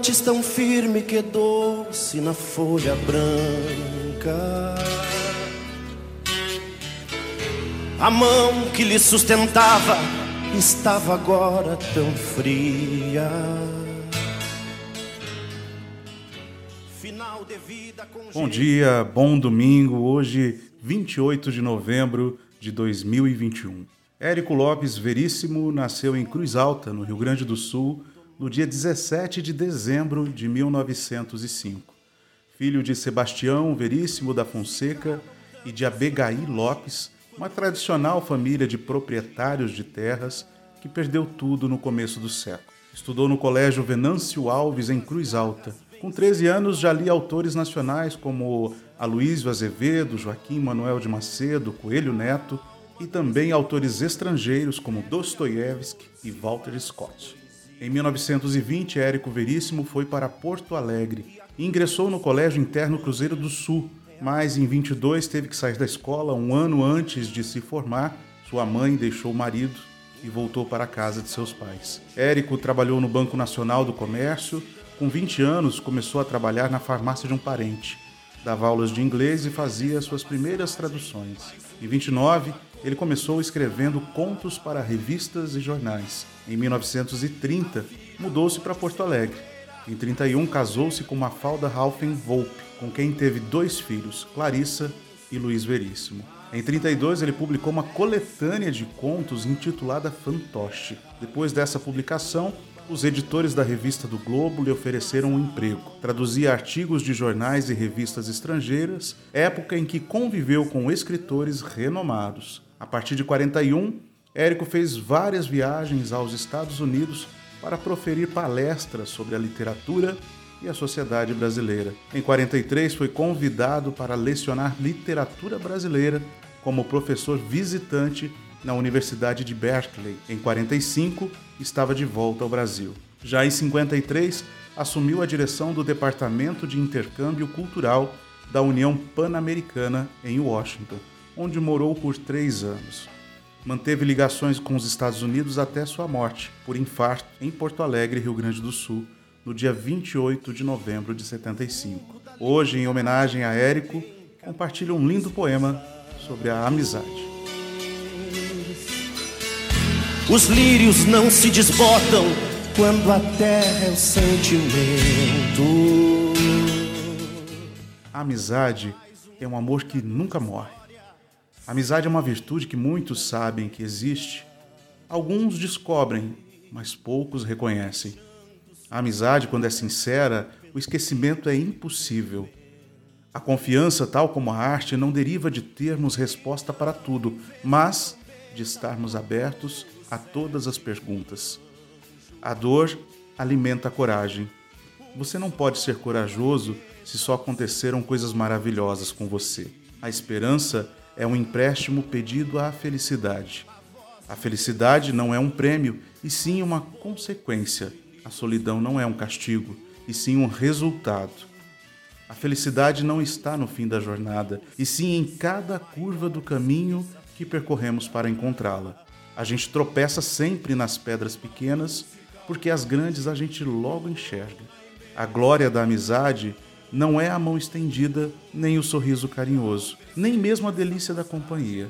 noites tão firme que doce na folha branca. A mão que lhe sustentava estava agora tão fria. Bom dia, bom domingo. Hoje, 28 de novembro de 2021. Érico Lopes Veríssimo nasceu em Cruz Alta, no Rio Grande do Sul, no dia 17 de dezembro de 1905. Filho de Sebastião Veríssimo da Fonseca e de Abegaí Lopes, uma tradicional família de proprietários de terras que perdeu tudo no começo do século. Estudou no Colégio Venâncio Alves, em Cruz Alta. Com 13 anos já lia autores nacionais como Aloísio Azevedo, Joaquim Manuel de Macedo, Coelho Neto e também autores estrangeiros como Dostoiévski e Walter Scott. Em 1920, Érico Veríssimo foi para Porto Alegre e ingressou no Colégio Interno Cruzeiro do Sul, mas em 22 teve que sair da escola um ano antes de se formar. Sua mãe deixou o marido e voltou para a casa de seus pais. Érico trabalhou no Banco Nacional do Comércio. Com 20 anos, começou a trabalhar na farmácia de um parente. Dava aulas de inglês e fazia suas primeiras traduções. Em 29, ele começou escrevendo contos para revistas e jornais. Em 1930, mudou-se para Porto Alegre. Em 31, casou-se com Mafalda Raufen Volpe, com quem teve dois filhos, Clarissa e Luiz Veríssimo. Em 32, ele publicou uma coletânea de contos intitulada Fantoche. Depois dessa publicação, os editores da revista do Globo lhe ofereceram um emprego. Traduzia artigos de jornais e revistas estrangeiras, época em que conviveu com escritores renomados. A partir de 41, Érico fez várias viagens aos Estados Unidos para proferir palestras sobre a literatura e a sociedade brasileira. Em 43, foi convidado para lecionar literatura brasileira como professor visitante na Universidade de Berkeley. Em 45, estava de volta ao Brasil. Já em 53, assumiu a direção do Departamento de Intercâmbio Cultural da União Pan-Americana em Washington onde morou por três anos. Manteve ligações com os Estados Unidos até sua morte, por infarto, em Porto Alegre, Rio Grande do Sul, no dia 28 de novembro de 75. Hoje, em homenagem a Érico, compartilha um lindo poema sobre a amizade. Os lírios não se desbotam quando a terra é o sentimento. A amizade é um amor que nunca morre. Amizade é uma virtude que muitos sabem que existe. Alguns descobrem, mas poucos reconhecem. A amizade, quando é sincera, o esquecimento é impossível. A confiança, tal como a arte, não deriva de termos resposta para tudo, mas de estarmos abertos a todas as perguntas. A dor alimenta a coragem. Você não pode ser corajoso se só aconteceram coisas maravilhosas com você. A esperança é um empréstimo pedido à felicidade. A felicidade não é um prêmio, e sim uma consequência. A solidão não é um castigo, e sim um resultado. A felicidade não está no fim da jornada, e sim em cada curva do caminho que percorremos para encontrá-la. A gente tropeça sempre nas pedras pequenas, porque as grandes a gente logo enxerga. A glória da amizade não é a mão estendida, nem o sorriso carinhoso, nem mesmo a delícia da companhia.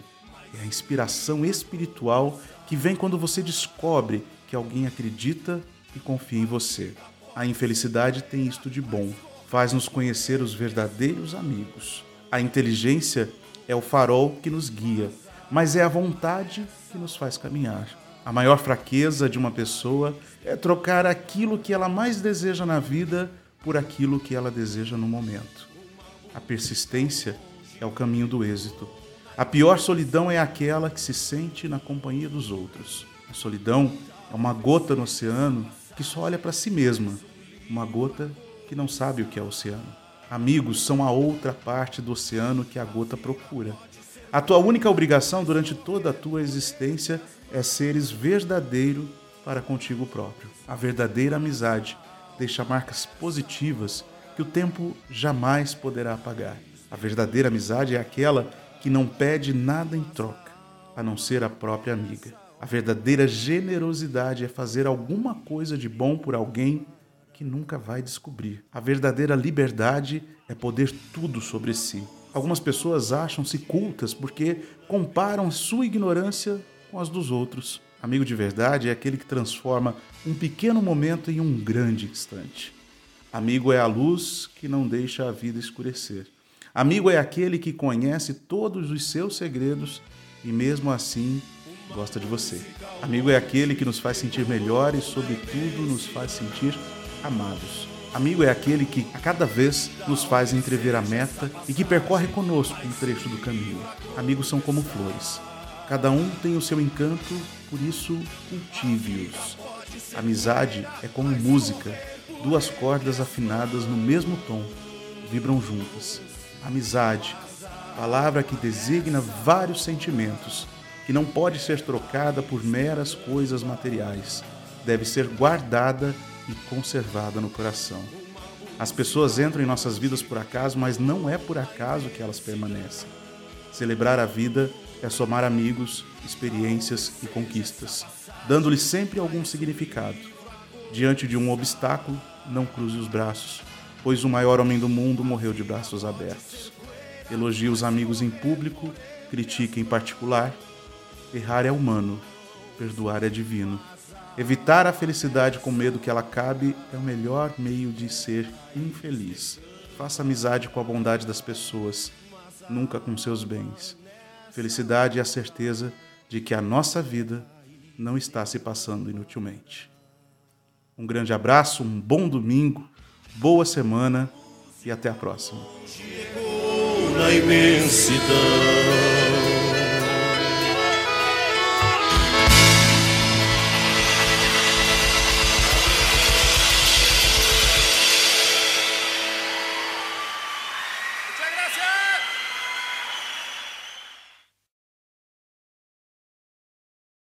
É a inspiração espiritual que vem quando você descobre que alguém acredita e confia em você. A infelicidade tem isto de bom, faz-nos conhecer os verdadeiros amigos. A inteligência é o farol que nos guia, mas é a vontade que nos faz caminhar. A maior fraqueza de uma pessoa é trocar aquilo que ela mais deseja na vida por aquilo que ela deseja no momento. A persistência é o caminho do êxito. A pior solidão é aquela que se sente na companhia dos outros. A solidão é uma gota no oceano que só olha para si mesma, uma gota que não sabe o que é oceano. Amigos são a outra parte do oceano que a gota procura. A tua única obrigação durante toda a tua existência é seres verdadeiro para contigo próprio. A verdadeira amizade deixa marcas positivas que o tempo jamais poderá apagar. A verdadeira amizade é aquela que não pede nada em troca, a não ser a própria amiga. A verdadeira generosidade é fazer alguma coisa de bom por alguém que nunca vai descobrir. A verdadeira liberdade é poder tudo sobre si. Algumas pessoas acham-se cultas porque comparam sua ignorância com as dos outros. Amigo de verdade é aquele que transforma um pequeno momento em um grande instante. Amigo é a luz que não deixa a vida escurecer. Amigo é aquele que conhece todos os seus segredos e, mesmo assim, gosta de você. Amigo é aquele que nos faz sentir melhor e, sobretudo, nos faz sentir amados. Amigo é aquele que a cada vez nos faz entrever a meta e que percorre conosco um trecho do caminho. Amigos são como flores. Cada um tem o seu encanto, por isso cultive-os. Amizade é como música, duas cordas afinadas no mesmo tom, vibram juntas. Amizade, palavra que designa vários sentimentos, que não pode ser trocada por meras coisas materiais, deve ser guardada e conservada no coração. As pessoas entram em nossas vidas por acaso, mas não é por acaso que elas permanecem. Celebrar a vida é somar amigos, experiências e conquistas, dando-lhes sempre algum significado. Diante de um obstáculo, não cruze os braços, pois o maior homem do mundo morreu de braços abertos. Elogie os amigos em público, critique em particular. Errar é humano, perdoar é divino. Evitar a felicidade com medo que ela cabe é o melhor meio de ser infeliz. Faça amizade com a bondade das pessoas, nunca com seus bens. Felicidade é a certeza de que a nossa vida não está se passando inutilmente. Um grande abraço, um bom domingo, boa semana e até a próxima.